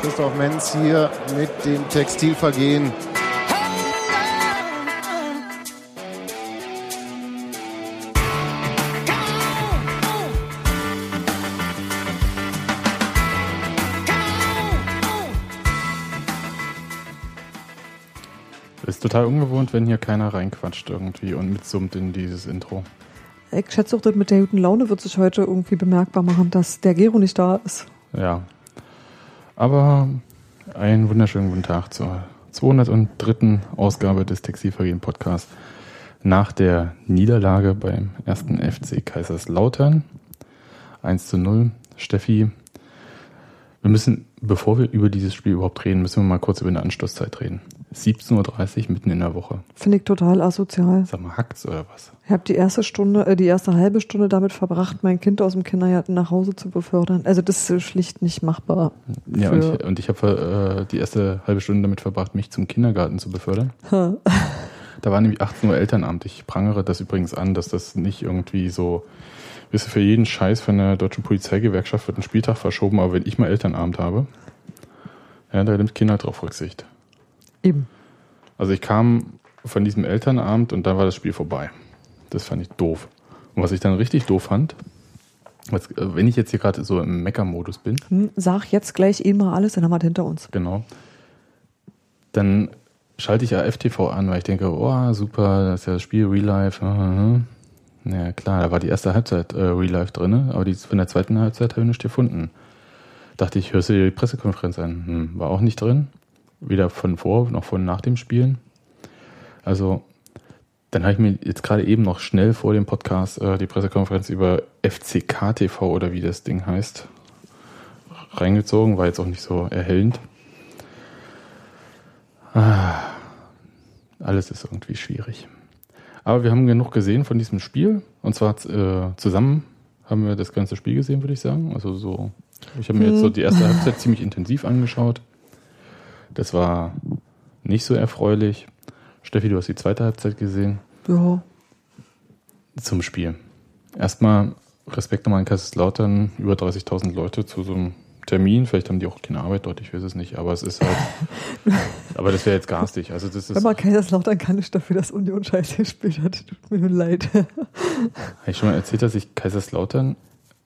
Christoph Menz hier mit dem Textilvergehen. Ist total ungewohnt, wenn hier keiner reinquatscht irgendwie und mitsummt in dieses Intro. Ich schätze auch, das mit der guten Laune wird sich heute irgendwie bemerkbar machen, dass der Gero nicht da ist. Ja. Aber einen wunderschönen guten Tag zur 203. Ausgabe des Textilvergehen Podcasts. Nach der Niederlage beim ersten FC Kaiserslautern 1 zu 0. Steffi, wir müssen, bevor wir über dieses Spiel überhaupt reden, müssen wir mal kurz über eine Anstoßzeit reden. 17.30 Uhr mitten in der Woche. Finde ich total asozial. Sag mal, hackt's oder was? Ich habe die erste Stunde, äh, die erste halbe Stunde damit verbracht, mein Kind aus dem Kindergarten nach Hause zu befördern. Also das ist schlicht nicht machbar. Ja, und ich, und ich habe äh, die erste halbe Stunde damit verbracht, mich zum Kindergarten zu befördern. Da war nämlich 18 Uhr Elternamt. Ich prangere das übrigens an, dass das nicht irgendwie so, wisst ihr, für jeden Scheiß von der deutschen Polizeigewerkschaft wird ein Spieltag verschoben, aber wenn ich mal Elternabend habe, ja, da nimmt Kinder drauf Rücksicht. Eben. Also ich kam von diesem Elternabend und dann war das Spiel vorbei. Das fand ich doof. Und was ich dann richtig doof fand, was, äh, wenn ich jetzt hier gerade so im Mecker-Modus bin, Hm, Sag jetzt gleich eh mal alles, dann haben wir es hinter uns. Genau. Dann schalte ich AFTV an, weil ich denke, oh, super, das ist ja das Spiel Real Life. aha. Ja, klar, da war die erste Halbzeit äh, Real Life drin, aber die von der zweiten Halbzeit habe ich nicht gefunden. Dachte ich, hörst du dir die Pressekonferenz an? Hm, war auch nicht drin. Weder von vor noch von nach dem Spielen. Also, dann habe ich mir jetzt gerade eben noch schnell vor dem Podcast äh, die Pressekonferenz über FCK TV oder wie das Ding heißt reingezogen, war jetzt auch nicht so erhellend. Ah, alles ist irgendwie schwierig. Aber wir haben genug gesehen von diesem Spiel. Und zwar äh, zusammen haben wir das ganze Spiel gesehen, würde ich sagen. Also so, ich habe mir jetzt so die erste Halbzeit ziemlich intensiv angeschaut. Das war nicht so erfreulich. Steffi, du hast die zweite Halbzeit gesehen Ja. zum Spiel. Erstmal Respekt nochmal an Kaiserslautern, über 30.000 Leute zu so einem Termin. Vielleicht haben die auch keine Arbeit dort, ich weiß es nicht, aber es ist halt. aber das wäre jetzt garstig. Also, das ist. Wenn man Kaiserslautern kann ich dafür, dass Union scheiße gespielt hat. Tut mir nur leid. Habe ich schon mal erzählt, dass ich Kaiserslautern,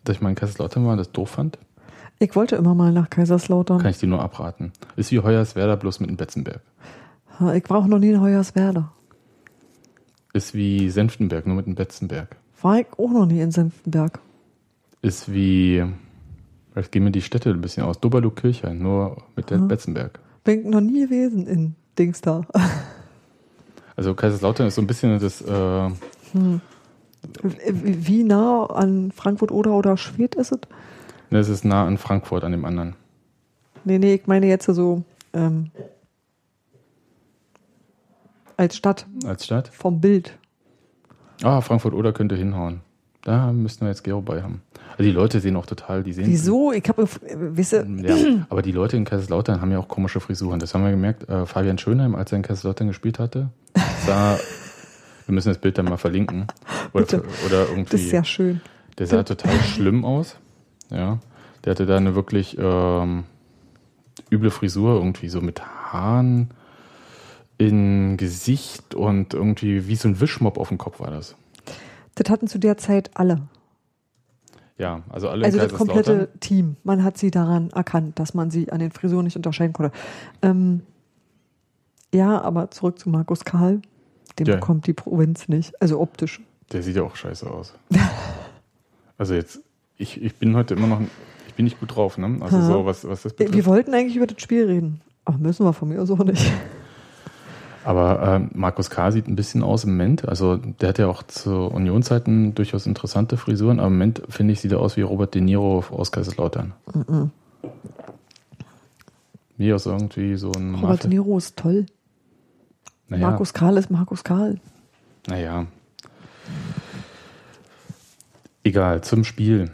dass ich mal in Kaiserslautern war und das doof fand? Ich wollte immer mal nach Kaiserslautern. Kann ich dir nur abraten. Ist wie Hoyerswerda bloß mit dem Betzenberg. Ich war auch noch nie in Hoyerswerda. Ist wie Senftenberg, nur mit dem Betzenberg. War ich auch noch nie in Senftenberg. Ist wie. Vielleicht gehen mir die Städte ein bisschen aus. Doberlug Kirchhain, nur mit der Betzenberg. Bin ich noch nie gewesen in Dings da. Also Kaiserslautern ist so ein bisschen das. Äh, Wie nah an Frankfurt oder oder Schwedt ist es? Das ist nah an Frankfurt, an dem anderen. Nee, nee, ich meine jetzt so ähm, als Stadt Als Stadt. vom Bild. Ah, Frankfurt oder könnte hinhauen. Da müssten wir jetzt Gero bei haben. Also die Leute sehen auch total, die sehen. Wieso? Ich habe, wisse, Ja, aber die Leute in Kaiserslautern haben ja auch komische Frisuren. Das haben wir gemerkt. Äh, Fabian Schönheim, als er in Kaiserslautern gespielt hatte, sah, wir müssen das Bild dann mal verlinken. Oder, oder irgendwie. das ist sehr schön. Der sah total schlimm aus. Ja. Der hatte da eine wirklich ähm, üble Frisur, irgendwie so mit Haaren in Gesicht und irgendwie wie so ein Wischmopp auf dem Kopf war das. Das hatten zu der Zeit alle. Ja, also alle Also das komplette Team. Man hat sie daran erkannt, dass man sie an den Frisuren nicht unterscheiden konnte. Ähm, ja, aber zurück zu Markus Karl. Den Ja. bekommt die Provinz nicht. Also optisch. Der sieht ja auch scheiße aus. also jetzt, ich, ich bin heute immer noch, ich bin nicht gut drauf, ne? Also Aha. so, was, was das betrifft. Wir wollten eigentlich über das Spiel reden. Aber müssen wir von mir aus auch nicht. Aber ähm, Markus K. sieht ein bisschen aus im Moment. Also der hat ja auch zu Unionzeiten durchaus interessante Frisuren. Aber im Moment, finde ich, sieht er aus wie Robert De Niro aus Kaiserslautern. Wie aus irgendwie so ein Robert De Mafia- Niro ist toll. naja, Markus Karl ist Markus Karl. Naja. Egal, zum Spiel.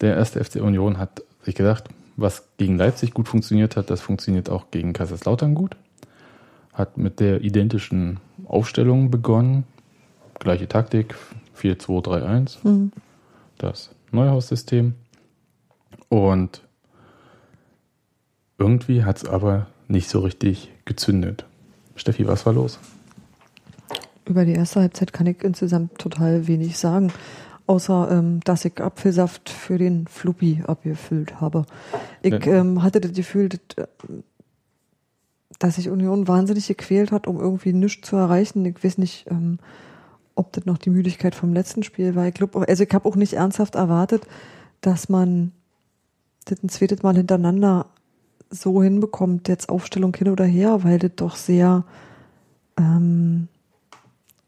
Der erste FC Union hat sich gedacht, was gegen Leipzig gut funktioniert hat, das funktioniert auch gegen Kaiserslautern gut. Hat mit der identischen Aufstellung begonnen. Gleiche Taktik, 4-2-3-1. Mhm. das Neuhaussystem. Und irgendwie hat es aber nicht so richtig gezündet. Steffi, was war los? Über die erste Halbzeit kann ich insgesamt total wenig sagen, außer ähm, dass ich Apfelsaft für den Fluppi abgefüllt habe. Ich ähm, hatte das Gefühl, dass, äh, dass sich Union wahnsinnig gequält hat, um irgendwie nichts zu erreichen. Ich weiß nicht, ähm, ob das noch die Müdigkeit vom letzten Spiel war. Ich glaube, also ich habe auch nicht ernsthaft erwartet, dass man das ein zweites Mal hintereinander so hinbekommt, jetzt Aufstellung hin oder her, weil das doch sehr ähm,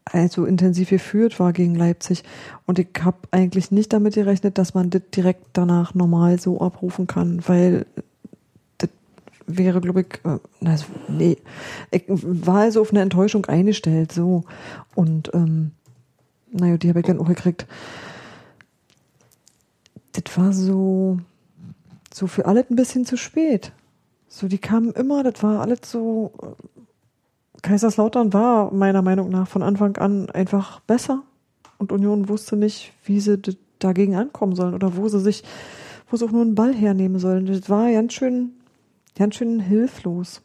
also intensiv geführt war gegen Leipzig. Und ich habe eigentlich nicht damit gerechnet, dass man das direkt danach normal so abrufen kann, weil das wäre, glaube ich, äh, nee, ich war also auf eine Enttäuschung eingestellt, so. Und, ähm, naja, die habe ich dann auch gekriegt. Das war so, so für alles ein bisschen zu spät. So, die kamen immer, das war alles so, Kaiserslautern war meiner Meinung nach von Anfang an einfach besser und Union wusste nicht, wie sie dagegen ankommen sollen oder wo sie sich, wo sie auch nur einen Ball hernehmen sollen. Das war ganz schön, ganz schön hilflos.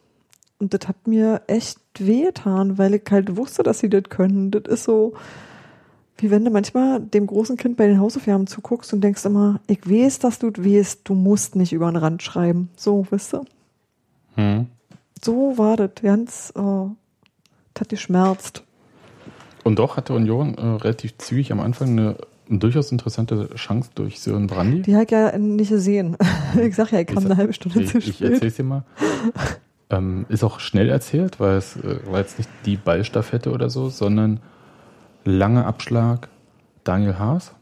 Und das hat mir echt wehgetan, weil ich halt wusste, dass sie das können. Das ist so, wie wenn du manchmal dem großen Kind bei den Hausaufgaben zuguckst und denkst immer, ich weiß, dass du weißt, du musst nicht über den Rand schreiben. So, weißt du? Hm. So war das. Ganz, äh, hat geschmerzt. Und doch hatte Union äh, relativ zügig am Anfang eine durchaus interessante Chance durch Sören Brandy. Die ich ja nicht gesehen. Ich sag ja, ich kam Ich- eine halbe Stunde ich, zu ich spät. erzähl's dir mal. ähm, ist auch schnell erzählt, weil es äh, war jetzt nicht die Ballstaffette oder so, sondern langer Abschlag Daniel Haas,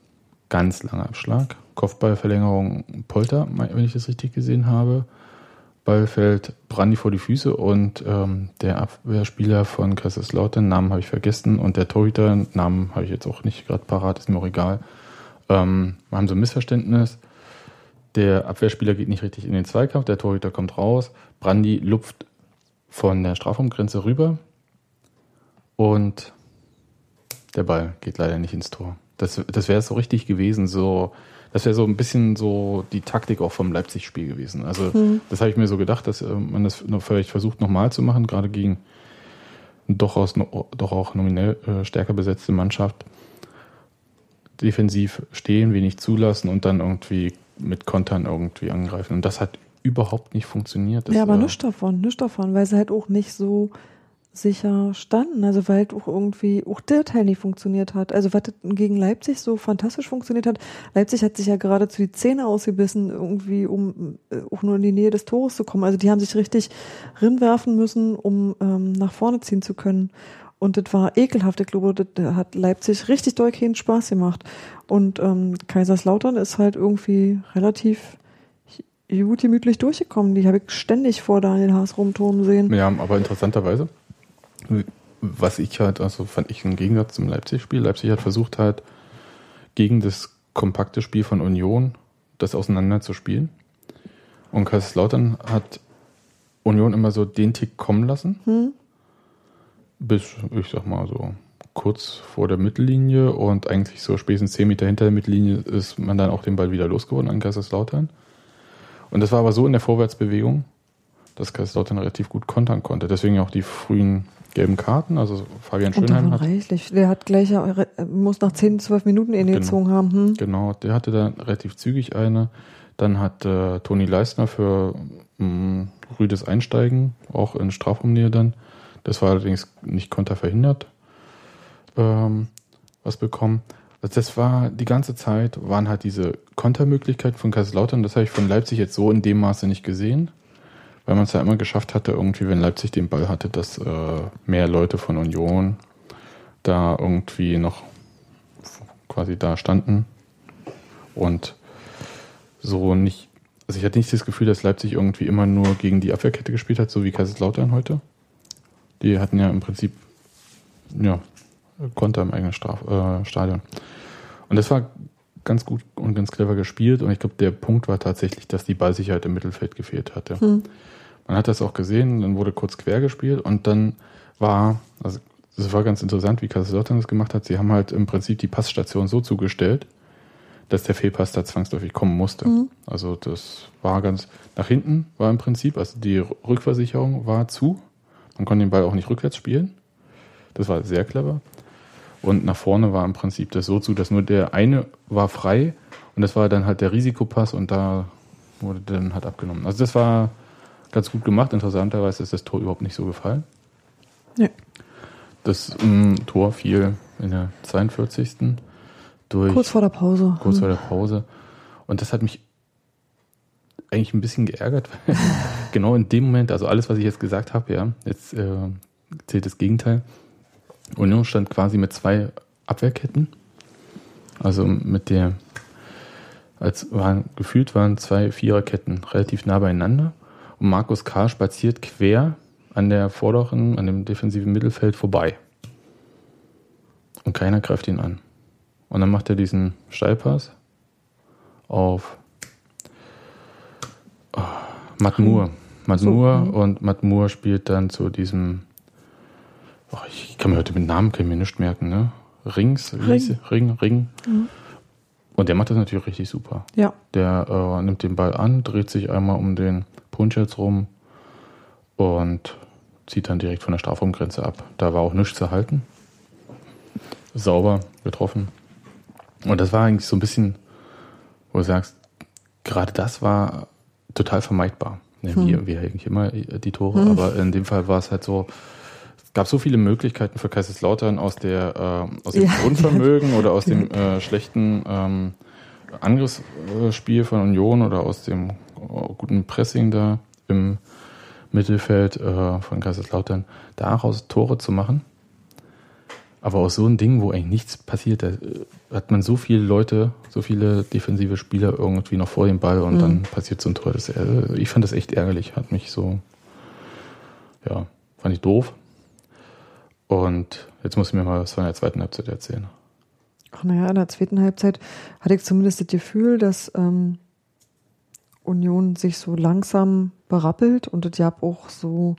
ganz langer Abschlag, Kopfballverlängerung Polter, wenn ich das richtig gesehen habe. Ball fällt Brandi vor die Füße und ähm, der Abwehrspieler von Kaiserslautern, Namen habe ich vergessen, und der Torhüter, Namen habe ich jetzt auch nicht gerade parat, ist mir auch egal. Ähm, wir haben so ein Missverständnis. Der Abwehrspieler geht nicht richtig in den Zweikampf, der Torhüter kommt raus, Brandi lupft von der Strafraumgrenze rüber und der Ball geht leider nicht ins Tor. Das, das wäre so richtig gewesen, so, das wäre so ein bisschen so die Taktik auch vom Leipzig-Spiel gewesen. Also, das habe ich mir so gedacht, dass äh, man das vielleicht versucht nochmal zu machen, gerade gegen doch, aus, doch auch nominell äh, stärker besetzte Mannschaft. Defensiv stehen, wenig zulassen und dann irgendwie mit Kontern irgendwie angreifen. Und das hat überhaupt nicht funktioniert. Das ja, aber nichts davon, nichts davon, weil sie halt auch nicht so sicher standen. Also weil halt auch irgendwie auch der Teil nicht funktioniert hat. Also was gegen Leipzig so fantastisch funktioniert hat, Leipzig hat sich ja geradezu die Zähne ausgebissen, irgendwie, um äh, auch nur in die Nähe des Tores zu kommen. Also die haben sich richtig rinwerfen müssen, um ähm, nach vorne ziehen zu können. Und das war ekelhaft. Ich glaube, das hat Leipzig richtig doll keinen Spaß gemacht. Und ähm, Kaiserslautern ist halt irgendwie relativ gut gemütlich durchgekommen. Die habe ich ständig vor Daniel Haas rumturmen sehen. Ja, aber interessanterweise, was ich halt, also fand ich im Gegensatz zum Leipzig-Spiel, Leipzig hat versucht halt gegen das kompakte Spiel von Union das auseinander zu spielen. Und Kaiserslautern hat Union immer so den Tick kommen lassen. Hm? Bis, ich sag mal so, kurz vor der Mittellinie und eigentlich so spätestens 10 Meter hinter der Mittellinie ist man dann auch den Ball wieder losgeworden an Kaiserslautern. Und das war aber so in der Vorwärtsbewegung, dass Kaiserslautern relativ gut kontern konnte. Deswegen auch die frühen gelben Karten. Also Fabian Schönheim hat, reichlich. Der hat gleich, äh, muss nach 10, 12 Minuten ihn Genau. gezogen haben. Hm? genau, der hatte da relativ zügig eine. Dann hat äh, Toni Leistner für mh, rüdes Einsteigen, auch in Strafraumnähe dann. Das war allerdings nicht konterverhindert, ähm, was bekommen. Also Das war die ganze Zeit, waren halt diese Kontermöglichkeiten von Kaiserslautern. Das habe ich von Leipzig jetzt so in dem Maße nicht gesehen, weil man es ja immer geschafft hatte, irgendwie, wenn Leipzig den Ball hatte, dass äh, mehr Leute von Union da irgendwie noch quasi da standen und so nicht. Also ich hatte nicht das Gefühl, dass Leipzig irgendwie immer nur gegen die Abwehrkette gespielt hat, so wie Kaiserslautern heute. Die hatten ja im Prinzip ja, Konter im eigenen Straf äh, Stadion. Und das war ganz gut und ganz clever gespielt. Und ich glaube, der Punkt war tatsächlich, dass die Ballsicherheit im Mittelfeld gefehlt hatte. Hm. Man hat das auch gesehen, dann wurde kurz quer gespielt und dann war, also das war ganz interessant, wie Kaiserslautern das gemacht hat. Sie haben halt im Prinzip die Passstation so zugestellt, dass der Fehlpass da zwangsläufig kommen musste. Also das war ganz nach hinten war im Prinzip, also die Rückversicherung war zu. Man konnte den Ball auch nicht rückwärts spielen. Das war sehr clever. Und nach vorne war im Prinzip das so zu, dass nur der eine war frei und das war dann halt der Risikopass und da wurde dann halt abgenommen. Also das war ganz gut gemacht. Interessanterweise ist das Tor überhaupt nicht so gefallen. Ja. Das ähm, Tor fiel in der 42. durch Kurz vor der Pause. kurz vor der Pause. Und das hat mich eigentlich ein bisschen geärgert, weil genau in dem Moment, also alles, was ich jetzt gesagt habe, ja, jetzt äh, zählt das Gegenteil. Union stand quasi mit zwei Abwehrketten. Also mit der, als waren, gefühlt waren zwei Viererketten relativ nah beieinander. Und Markus K. spaziert quer an der vorderen, an dem defensiven Mittelfeld vorbei. Und keiner greift ihn an. Und dann macht er diesen Steilpass auf oh, Matt Moore. Matt So, mhm. und Matt Moore spielt dann zu diesem, oh, ich kann mir heute mit Namen kann mir nicht merken, ne? Rings, Ring. Ring, Ring. Mhm. Und der macht das natürlich richtig super. Ja. Der äh, nimmt den Ball an, dreht sich einmal um den Punschetz rum und zieht dann direkt von der Strafraumgrenze ab. Da war auch nichts zu halten. Sauber getroffen. Und das war eigentlich so ein bisschen, wo du sagst, gerade das war total vermeidbar. Ja, wie, wie eigentlich immer die Tore, aber in dem Fall war es halt so, gab so viele Möglichkeiten für Kaiserslautern aus der äh, aus dem Ja. Grundvermögen oder aus dem äh, schlechten ähm, Angriffsspiel von Union oder aus dem äh, guten Pressing da im Mittelfeld äh, von Kaiserslautern, daraus Tore zu machen. Aber aus so einem Ding, wo eigentlich nichts passiert, da äh, hat man so viele Leute, so viele defensive Spieler irgendwie noch vor dem Ball und dann passiert so ein Tor. Das, äh, ich fand das echt ärgerlich, hat mich so, ja, fand ich doof. Und jetzt muss ich mir mal was von der zweiten Halbzeit erzählen. Ach naja, in der zweiten Halbzeit hatte ich zumindest das Gefühl, dass ähm, Union sich so langsam berappelt und es gab auch so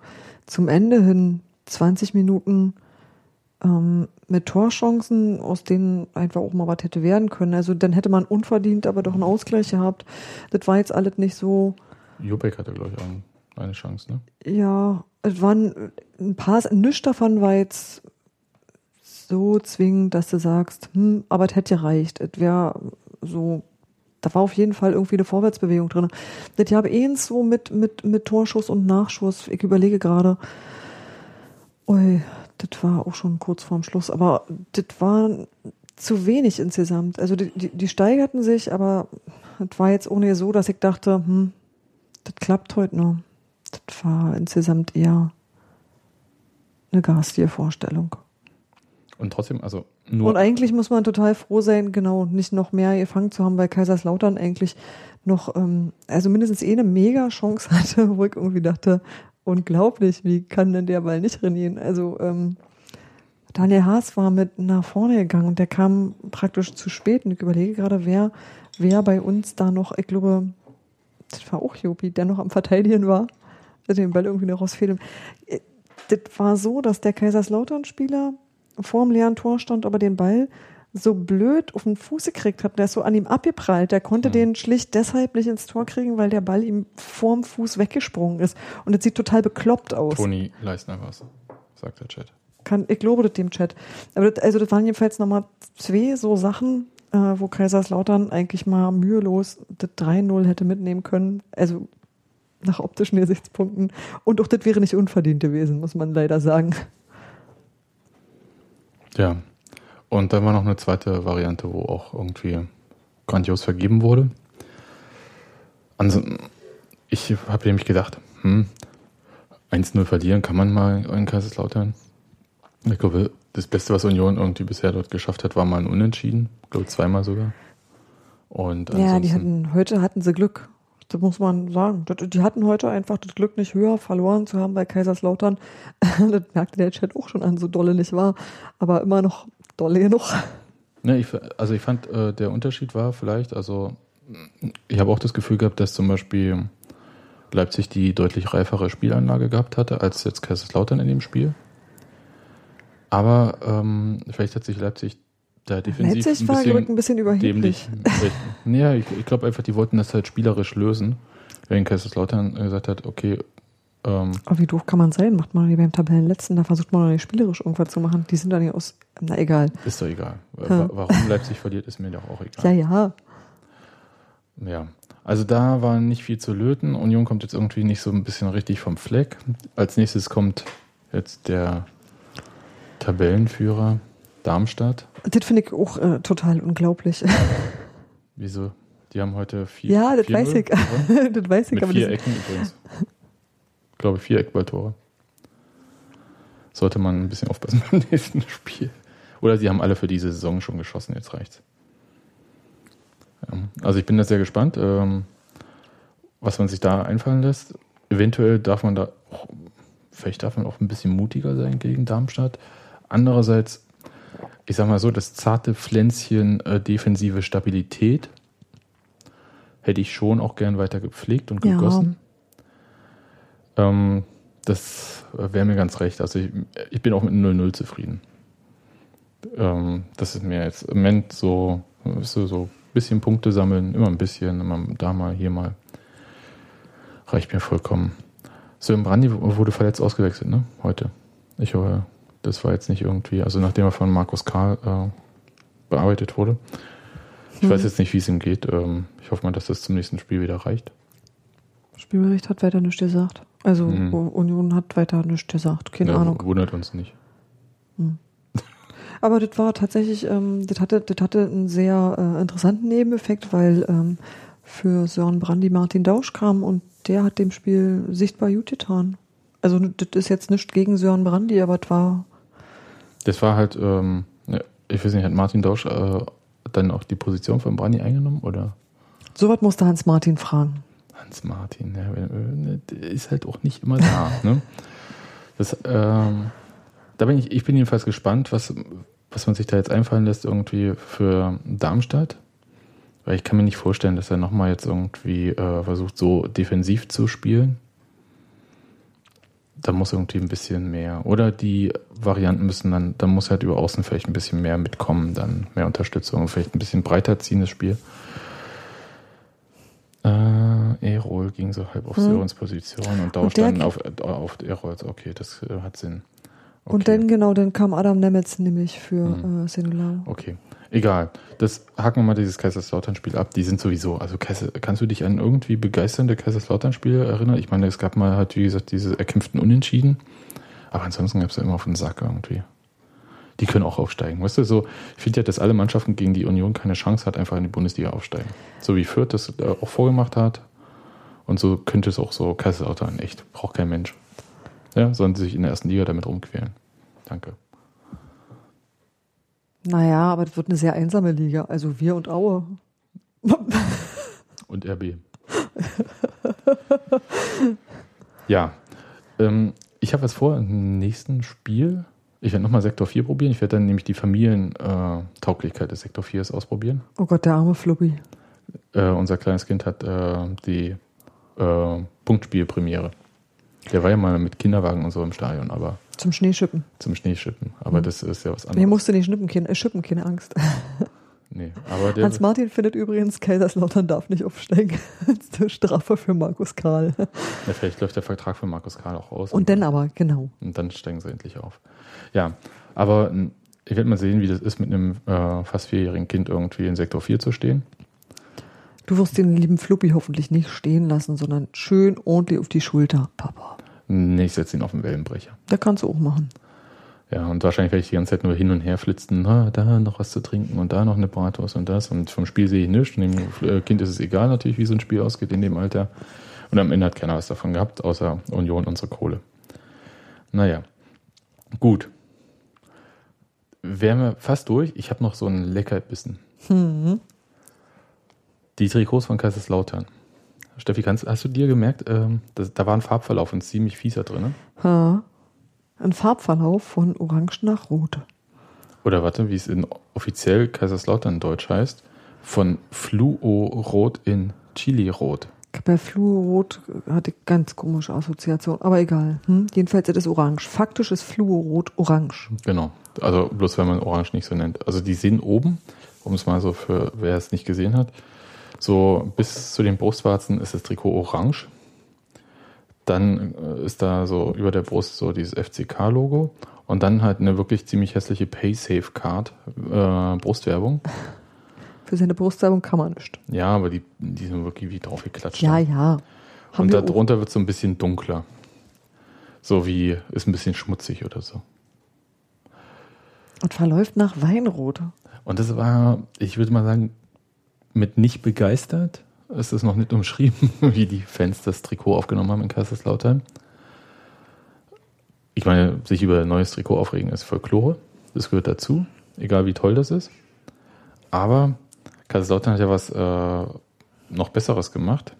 zum Ende hin 20 Minuten ähm, mit Torchancen, aus denen einfach auch mal was hätte werden können. Also dann hätte man unverdient aber doch einen Ausgleich gehabt. Das war jetzt alles nicht so, Jubek hatte, glaube ich, auch eine Chance, ne? ja, es waren ein paar, nichts davon war jetzt so zwingend, dass du sagst, hm, aber es hätte gereicht. Es wäre so, da war auf jeden Fall irgendwie eine Vorwärtsbewegung drin. Das habe eh so mit, mit, mit Torschuss und Nachschuss. Ich überlege gerade, ui, das war auch schon kurz vorm Schluss, aber das war zu wenig insgesamt. Also die, die, die steigerten sich, aber es war jetzt ohne so, dass ich dachte, hm, das klappt heute noch. Das war insgesamt eher eine garstige Vorstellung. Und trotzdem, also nur. Und eigentlich muss man total froh sein, genau, nicht noch mehr gefangen zu haben, weil Kaiserslautern eigentlich noch, ähm, also mindestens eh eine mega Chance hatte, wo ich irgendwie dachte, unglaublich, wie kann denn der Ball nicht rennen? Also ähm, Daniel Haas war mit nach vorne gegangen und der kam praktisch zu spät. Und ich überlege gerade, wer, wer bei uns da noch, ich glaube, das war auch Jopi, der noch am Verteidigen war, den Ball irgendwie noch rausfehlt. Äh, Das war so, dass der Kaiserslautern-Spieler vor dem leeren Tor stand, aber den Ball so blöd auf den Fuß gekriegt hat. Der ist so an ihm abgeprallt. Der konnte den schlicht deshalb nicht ins Tor kriegen, weil der Ball ihm vorm Fuß weggesprungen ist. Und das sieht total bekloppt aus. Toni Leisner war es, sagt der Chat. Kann, ich glaube das dem Chat. Aber das, also das waren jedenfalls nochmal zwei so Sachen, äh, wo Kaiserslautern eigentlich mal mühelos das 3-0 hätte mitnehmen können. Also nach optischen Gesichtspunkten. Und auch das wäre nicht unverdient gewesen, muss man leider sagen. Ja. Und dann war noch eine zweite Variante, wo auch irgendwie grandios vergeben wurde. Also, ich habe nämlich gedacht, hm, 1-0 verlieren kann man mal in Kaiserslautern. Ich glaube, das Beste, was Union irgendwie bisher dort geschafft hat, war mal ein Unentschieden. Ich glaube, zweimal sogar. Und Ja, die ansonsten- hatten, heute hatten sie Glück. Das muss man sagen. Die hatten heute einfach das Glück, nicht höher verloren zu haben bei Kaiserslautern. Das merkte der Chat auch schon an, so dolle nicht war. Aber immer noch dolle genug. Ne, ich, also ich fand, äh, der Unterschied war vielleicht, also ich habe auch das Gefühl gehabt, dass zum Beispiel Leipzig die deutlich reifere Spielanlage gehabt hatte, als jetzt Kaiserslautern in dem Spiel. Aber ähm, vielleicht hat sich Leipzig da defensiv Leipzig ein war bisschen gerückt ein bisschen überheblich. Naja, ich, ich glaube einfach, die wollten das halt spielerisch lösen. Wenn Kaiserslautern gesagt hat, okay, ähm, Aber wie doof kann man sein? Macht man nicht beim Tabellenletzten, da versucht man doch nicht spielerisch irgendwas zu machen. Die sind da nicht aus. Na egal. ist doch egal. Ja. Warum Leipzig verliert, ist mir doch auch Ja, egal. ja. Ja. Also da war nicht viel zu löten. Union kommt jetzt irgendwie nicht so ein bisschen richtig vom Fleck. Als nächstes kommt jetzt der Tabellenführer Darmstadt. Das finde ich auch äh, total unglaublich. Wieso? Die haben heute vier. ja, das 4-0 weiß ich. gewonnen. das weiß ich, Mit aber vier Ecken übrigens. Ich glaube, vier Eckballtore. Sollte man ein bisschen aufpassen beim nächsten Spiel. Oder sie haben alle für diese Saison schon geschossen, jetzt reicht's. Ähm, Also ich bin da sehr gespannt, ähm, was man sich da einfallen lässt. Eventuell darf man da, auch, vielleicht darf man auch ein bisschen mutiger sein gegen Darmstadt. Andererseits, ich sag mal so, das zarte Pflänzchen äh, defensive Stabilität hätte ich schon auch gern weiter gepflegt und Ja. gegossen. Ähm, das wäre mir ganz recht. Also ich, ich bin auch mit 0-0 zufrieden. Ähm, das ist mir jetzt im Moment so, so, so ein bisschen Punkte sammeln, immer ein bisschen, immer da mal, hier mal. Reicht mir vollkommen. Sören Brandi wurde verletzt ausgewechselt, ne? Heute. Ich hoffe, das war jetzt nicht irgendwie, also nachdem er von Markus Karl äh, bearbeitet wurde. Ich weiß jetzt nicht, wie es ihm geht. Ähm, ich hoffe mal, dass das zum nächsten Spiel wieder reicht. Spielbericht hat weiter nichts gesagt. Also Mhm. Union hat weiter nichts gesagt. Keine Ja, Ahnung. Wundert uns nicht. Aber das war tatsächlich, ähm, das hatte, das hatte einen sehr äh, interessanten Nebeneffekt, weil ähm, für Sören Brandi Martin Dausch kam und der hat dem Spiel sichtbar gut getan. Also das ist jetzt nicht gegen Sören Brandi, aber das war Das war halt, ähm, ich weiß nicht, hat Martin Dausch äh, dann auch die Position von Brandi eingenommen oder sowas musste Hans Martin fragen. Hans Martin? Ja, äh, der ist halt auch nicht immer da. ne? Das, ähm, da bin ich, ich bin jedenfalls gespannt, was, was man sich da jetzt einfallen lässt irgendwie für Darmstadt. Weil ich kann mir nicht vorstellen, dass er nochmal jetzt irgendwie äh, versucht, so defensiv zu spielen. Da muss irgendwie ein bisschen mehr. Oder die Varianten müssen dann, da muss halt über außen vielleicht ein bisschen mehr mitkommen, dann mehr Unterstützung, vielleicht ein bisschen breiter ziehen, das Spiel. Äh, Erol ging so halb auf Hm. Sörens Position und dann ge- auf, auf Erols. Okay, das äh, hat Sinn. Okay. Und dann genau, dann kam Adam Nemetz nämlich für Mhm. äh. Okay, egal. Das haken wir mal dieses Kaiserslautern-Spiel ab. Die sind sowieso, also Kaiser, kannst du dich an irgendwie begeisternde Kaiserslautern-Spiele erinnern? Ich meine, es gab mal halt, wie gesagt, diese erkämpften Unentschieden. Aber ansonsten gab es ja immer auf den Sack irgendwie. Die können auch aufsteigen. Weißt du, so, ich finde ja, dass alle Mannschaften, gegen die Union keine Chance hat, einfach in die Bundesliga aufsteigen. So wie Fürth das äh, auch vorgemacht hat. Und so könnte es auch so Kaiserslautern echt. Braucht kein Mensch. Ja, sollen sie sich in der ersten Liga damit rumquälen. Danke. Naja, aber das wird eine sehr einsame Liga. Also wir und Aue. Und RB. ja. Ähm, ich habe was vor im nächsten Spiel. Ich werde nochmal Sektor 4 probieren. Ich werde dann nämlich die Familientauglichkeit des Sektor 4 ausprobieren. Oh Gott, der arme Flubbi. Äh, unser kleines Kind hat äh, die äh, Punktspielpremiere. Der war ja mal mit Kinderwagen und so im Stadion, aber Zum Schneeschippen. zum Schneeschippen. Aber Mhm. das ist ja was Nee, anderes. musste nicht schnippen, keine, äh, schippen, keine Angst. nee, Hans Martin findet übrigens, Kaiserslautern darf nicht aufsteigen. Das ist eine Strafe für Markus Karl. ja, vielleicht läuft der Vertrag für Markus Karl auch aus. Und dann aber, genau. Und dann steigen sie endlich auf. Ja, aber m, ich werde mal sehen, wie das ist, mit einem äh, fast vierjährigen Kind irgendwie in Sektor 4 zu stehen. Du wirst den lieben Fluppi hoffentlich nicht stehen lassen, sondern schön ordentlich auf die Schulter, Papa. Nee, ich setze ihn auf den Wellenbrecher. Da kannst du auch machen. Ja, und wahrscheinlich werde ich die ganze Zeit nur hin und her flitzen. Na, da noch was zu trinken und da noch eine Bratwurst und das. Und vom Spiel sehe ich nichts. Und dem äh, Kind ist es egal natürlich, wie so ein Spiel ausgeht in dem Alter. Und am Ende hat keiner was davon gehabt, außer Union, unsere Kohle. Naja, gut. Wären wir fast durch. Ich habe noch so ein Leckerbissen. Hm. Die Trikots von Kaiserslautern. Steffi, kannst, hast du dir gemerkt, ähm, das, da war ein Farbverlauf und ziemlich fieser drin? Ne? Ha. Ein Farbverlauf von Orange nach Rot. Oder warte, wie es in offiziell Kaiserslautern Deutsch heißt, von Fluorot in Chili-Rot. Bei Fluorot hatte ich ganz komische Assoziation, aber egal. Hm? Jedenfalls ist es orange. Faktisch ist Fluorot orange. Genau. Also bloß wenn man Orange nicht so nennt. Also die sind oben, um es mal so für wer es nicht gesehen hat, so bis zu den Brustwarzen ist das Trikot orange. Dann äh, ist da so über der Brust so dieses FCK-Logo und dann halt eine wirklich ziemlich hässliche Paysafe-Card, äh, Brustwerbung. Für seine Brustwerbung kann man nicht. Ja, aber die, die sind wirklich wie drauf geklatscht. Ja, ja. Haben und wir darunter wird es so ein bisschen dunkler. So wie ist ein bisschen schmutzig oder so. Und verläuft nach Weinrot. Und das war, ich würde mal sagen, mit nicht begeistert. Es ist noch nicht umschrieben, wie die Fans das Trikot aufgenommen haben in Kaiserslautern. Ich meine, sich über ein neues Trikot aufregen ist Folklore. Das gehört dazu, egal wie toll das ist. Aber Kaiserslautern hat ja was äh, noch Besseres gemacht.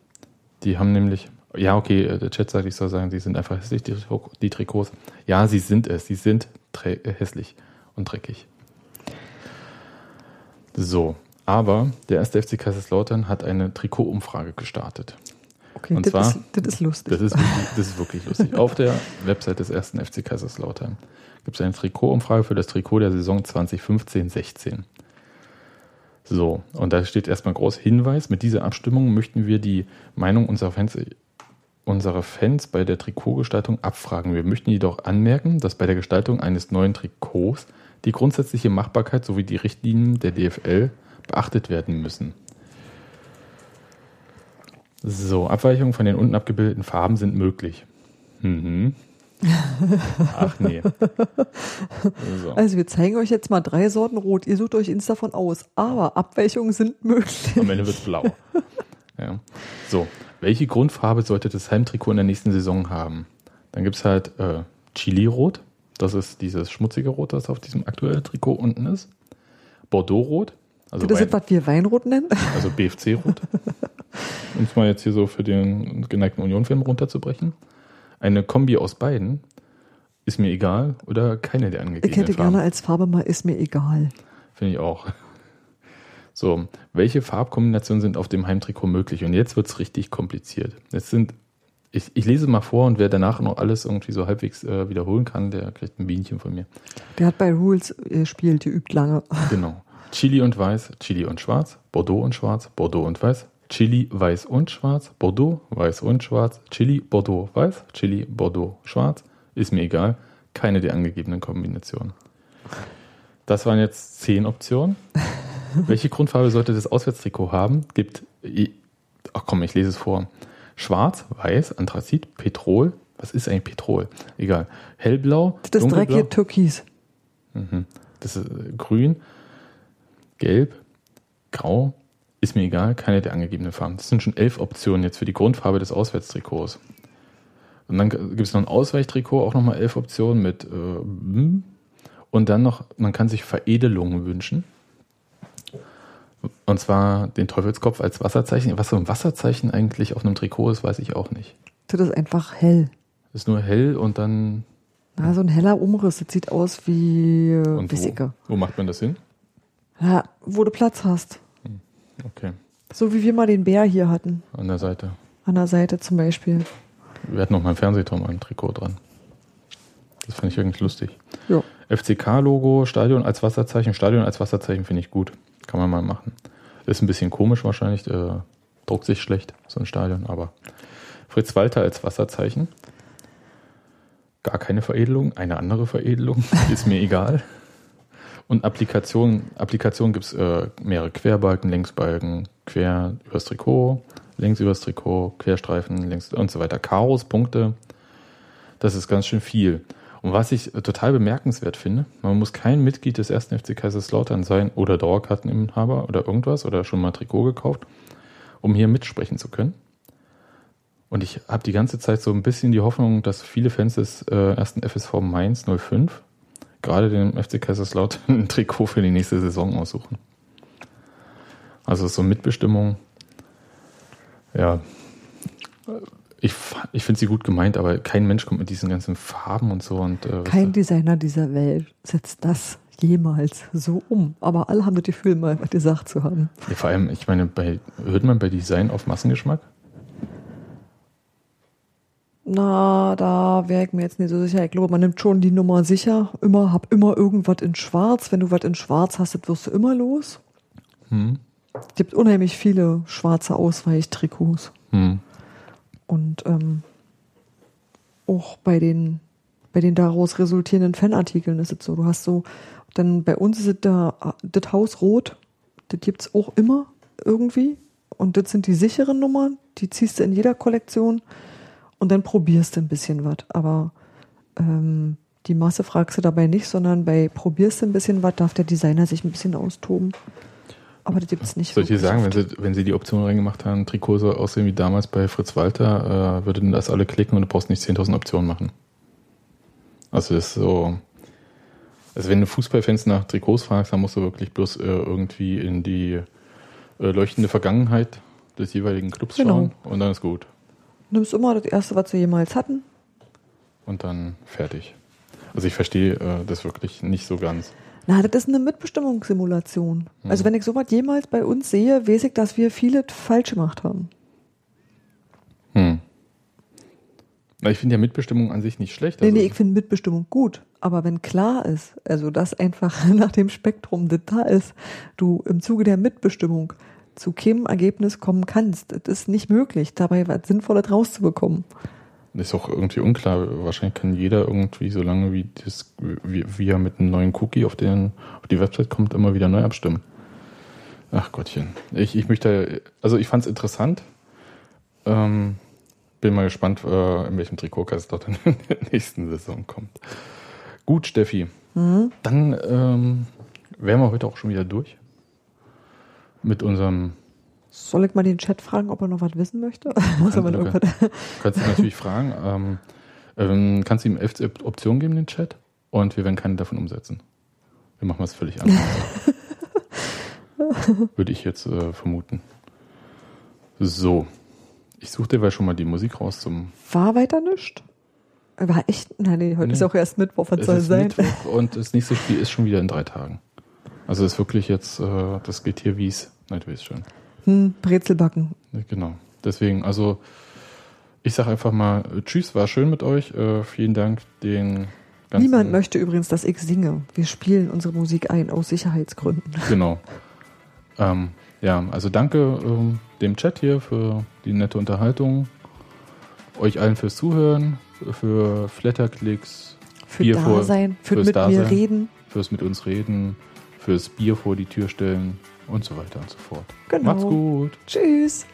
Die haben nämlich, ja, okay, der Chat sagt, ich soll sagen, die sind einfach hässlich, die, die Trikots. Ja, sie sind es. Sie sind hässlich und dreckig. So, aber der erste FC Kaiserslautern hat eine Trikotumfrage gestartet. Okay, Und das, zwar- ist, das ist lustig. Das ist, wirklich, das ist wirklich lustig. Auf der Website des ersten FC Kaiserslautern gibt es eine Trikotumfrage für das Trikot der Saison 2015-16. So, und da steht erstmal groß Hinweis, mit dieser Abstimmung möchten wir die Meinung unserer Fans, unserer Fans bei der Trikotgestaltung abfragen. Wir möchten jedoch anmerken, dass bei der Gestaltung eines neuen Trikots die grundsätzliche Machbarkeit sowie die Richtlinien der DFL beachtet werden müssen. So, Abweichungen von den unten abgebildeten Farben sind möglich. Mhm. Ach nee. So. Also wir zeigen euch jetzt mal drei Sorten Rot. Ihr sucht euch eins davon aus. Aber Abweichungen sind möglich. Am Ende wird es blau. Ja. So, welche Grundfarbe sollte das Heimtrikot in der nächsten Saison haben? Dann gibt es halt äh, Chili-Rot. Das ist dieses schmutzige Rot, das auf diesem aktuellen Trikot unten ist. Bordeaux-Rot. Also, das ist, was wir Weinrot nennen. also BFC-Rot. Um es mal jetzt hier so für den geneigten Union-Film runterzubrechen. Eine Kombi aus beiden ist mir egal oder keine der Ich angegebenen hätte Farben. gerne als Farbe mal, ist mir egal. Finde ich auch. So, welche Farbkombinationen sind auf dem Heimtrikot möglich? Und jetzt wird es richtig kompliziert. Jetzt sind, ich, ich lese mal vor und wer danach noch alles irgendwie so halbwegs äh, wiederholen kann, der kriegt ein Bienchen von mir. Der hat bei Rules gespielt, die übt lange. Genau. Chili und Weiß, Chili und Schwarz, Bordeaux und Schwarz, Bordeaux und Weiß, Chili, Weiß und Schwarz, Bordeaux, Weiß und Schwarz, Chili, Bordeaux, Weiß, Chili, Bordeaux, Schwarz. Ist mir egal. Keine der angegebenen Kombinationen. Das waren jetzt zehn Optionen. Welche Grundfarbe sollte das Auswärtstrikot haben? Gibt, ach komm, ich lese es vor. Schwarz, Weiß, Anthrazit, Petrol. Was ist eigentlich Petrol? Egal. Hellblau, Das ist dreckige Türkis. Das ist äh, grün, gelb, grau. Ist mir egal, keine der angegebenen Farben. Das sind schon elf Optionen jetzt für die Grundfarbe des Auswärtstrikots. Und dann gibt es noch ein Ausweichtrikot, auch nochmal elf Optionen mit. Äh, und dann noch, man kann sich Veredelungen wünschen. Und zwar den Teufelskopf als Wasserzeichen. Was so ein Wasserzeichen eigentlich auf einem Trikot ist, weiß ich auch nicht. Das ist einfach hell. Ist nur hell und dann. Na, so ein heller Umriss. Das sieht aus wie äh, Und wo, Wissige. wo macht man das hin? Ja, wo du Platz hast. Okay, So wie wir mal den Bär hier hatten. an der Seite. An der Seite zum Beispiel. Wir hatten noch mal einen Fernsehturm am Trikot dran. Das fand ich irgendwie lustig. Ja. FCK-Logo, Stadion als Wasserzeichen. Stadion als Wasserzeichen finde ich gut. Kann man mal machen. Ist ein bisschen komisch wahrscheinlich. Äh, druckt sich schlecht, so ein Stadion. Aber Fritz Walter als Wasserzeichen. Gar keine Veredelung. Eine andere Veredelung. Ist mir egal. Und Applikation, Applikation gibt es äh, mehrere Querbalken, Längsbalken, quer übers Trikot, längs übers Trikot, Querstreifen, längs und so weiter. Karos, Punkte. Das ist ganz schön viel. Und was ich äh, total bemerkenswert finde, man muss kein Mitglied des ersten FC Kaiserslautern sein oder Dauerkarteninhaber oder irgendwas oder schon mal Trikot gekauft, um hier mitsprechen zu können. Und ich habe die ganze Zeit so ein bisschen die Hoffnung, dass viele Fans des äh, FSV Mainz 05 gerade den FC Kaiserslautern ein Trikot für die nächste Saison aussuchen. Also so Mitbestimmung. Ja. Ich, ich finde sie gut gemeint, aber kein Mensch kommt mit diesen ganzen Farben und so. Und, äh, Kein Designer dieser Welt setzt das jemals so um. Aber alle haben das Gefühl, mal was gesagt zu haben. ja, vor allem, ich meine, bei, hört man bei Design auf Massengeschmack? Na, da wäre ich mir jetzt nicht so sicher. Ich glaube, man nimmt schon die Nummer sicher. Immer, hab immer irgendwas in Schwarz. Wenn du was in Schwarz hast, das wirst du immer los. Hm. Es gibt unheimlich viele schwarze Ausweichtrikots. Hm. Und ähm, auch bei den, bei den daraus resultierenden Fanartikeln ist es so. Du hast so, dann bei uns ist es da, das Haus rot. Das gibt's auch immer irgendwie. Und das sind die sicheren Nummern. Die ziehst du in jeder Kollektion. Und dann probierst du ein bisschen was. Aber ähm, die Masse fragst du dabei nicht, sondern bei probierst du ein bisschen was, darf der Designer sich ein bisschen austoben. Aber das gibt's nicht. Soll ich dir sagen, wenn sie, wenn sie die Option reingemacht haben, Trikot soll aussehen wie damals bei Fritz Walter, äh, würden das alle klicken und du brauchst nicht 10.000 Optionen machen. Also das ist so, also wenn du Fußballfans nach Trikots fragst, dann musst du wirklich bloß äh, irgendwie in die äh, leuchtende Vergangenheit des jeweiligen Clubs Genau. schauen und dann ist gut. Nimmst immer das erste, was sie jemals hatten. Und dann fertig. Also ich verstehe äh, das wirklich nicht so ganz. Na, das ist eine Mitbestimmungssimulation. Also wenn ich sowas jemals bei uns sehe, weiß ich, dass wir viele falsch gemacht haben. Hm. Na, ich finde ja Mitbestimmung an sich nicht schlecht. Nee, Also, nee, ich finde Mitbestimmung gut. Aber wenn klar ist, also dass einfach nach dem Spektrum, das da ist, du im Zuge der Mitbestimmung zu keinem Ergebnis kommen kannst, das ist nicht möglich, dabei was Sinnvolles rauszubekommen. ist auch irgendwie unklar. Wahrscheinlich kann jeder irgendwie, solange wie, das, wie, wie er mit einem neuen Cookie auf, den, auf die Website kommt, immer wieder neu abstimmen. Ach Gottchen. Ich, ich möchte, also ich fand es interessant. Ähm, bin mal gespannt, äh, in welchem Trikotkast dort in der nächsten Saison kommt. Gut, Steffi. Mhm. Dann ähm, wären wir heute auch schon wieder durch. Mit unserem Soll ich mal den Chat fragen, ob er noch was wissen möchte? Du irgendwas- kannst du natürlich fragen. Ähm, ähm, kannst du ihm elf Optionen geben, den Chat? Und wir werden keine davon umsetzen. Wir machen was völlig anderes. Würde ich jetzt äh, vermuten. So. Ich suche dir schon mal die Musik raus zum. War weiter nichts? War echt? Nein, nee, heute Nee. ist auch erst Mittwoch, was Es soll sein? Mittwoch und das nächste Spiel ist schon wieder in drei Tagen. Also ist wirklich jetzt, äh, das geht hier wie es. Nein, du weißt schon. Hm, Brezelbacken. Genau. Deswegen, also ich sage einfach mal Tschüss, war schön mit euch. Äh, vielen Dank den ganzen. Niemand möchte übrigens, dass ich singe. Wir spielen unsere Musik ein aus Sicherheitsgründen. Genau. Ähm, ja, also danke ähm, dem Chat hier für die nette Unterhaltung. Euch allen fürs Zuhören, für Flatterklicks, Für Bier vor- Dasein, für fürs mit mir Dasein. reden. fürs mit uns reden, fürs Bier vor die Tür stellen und so weiter und so fort. Genau. Macht's gut. Tschüss.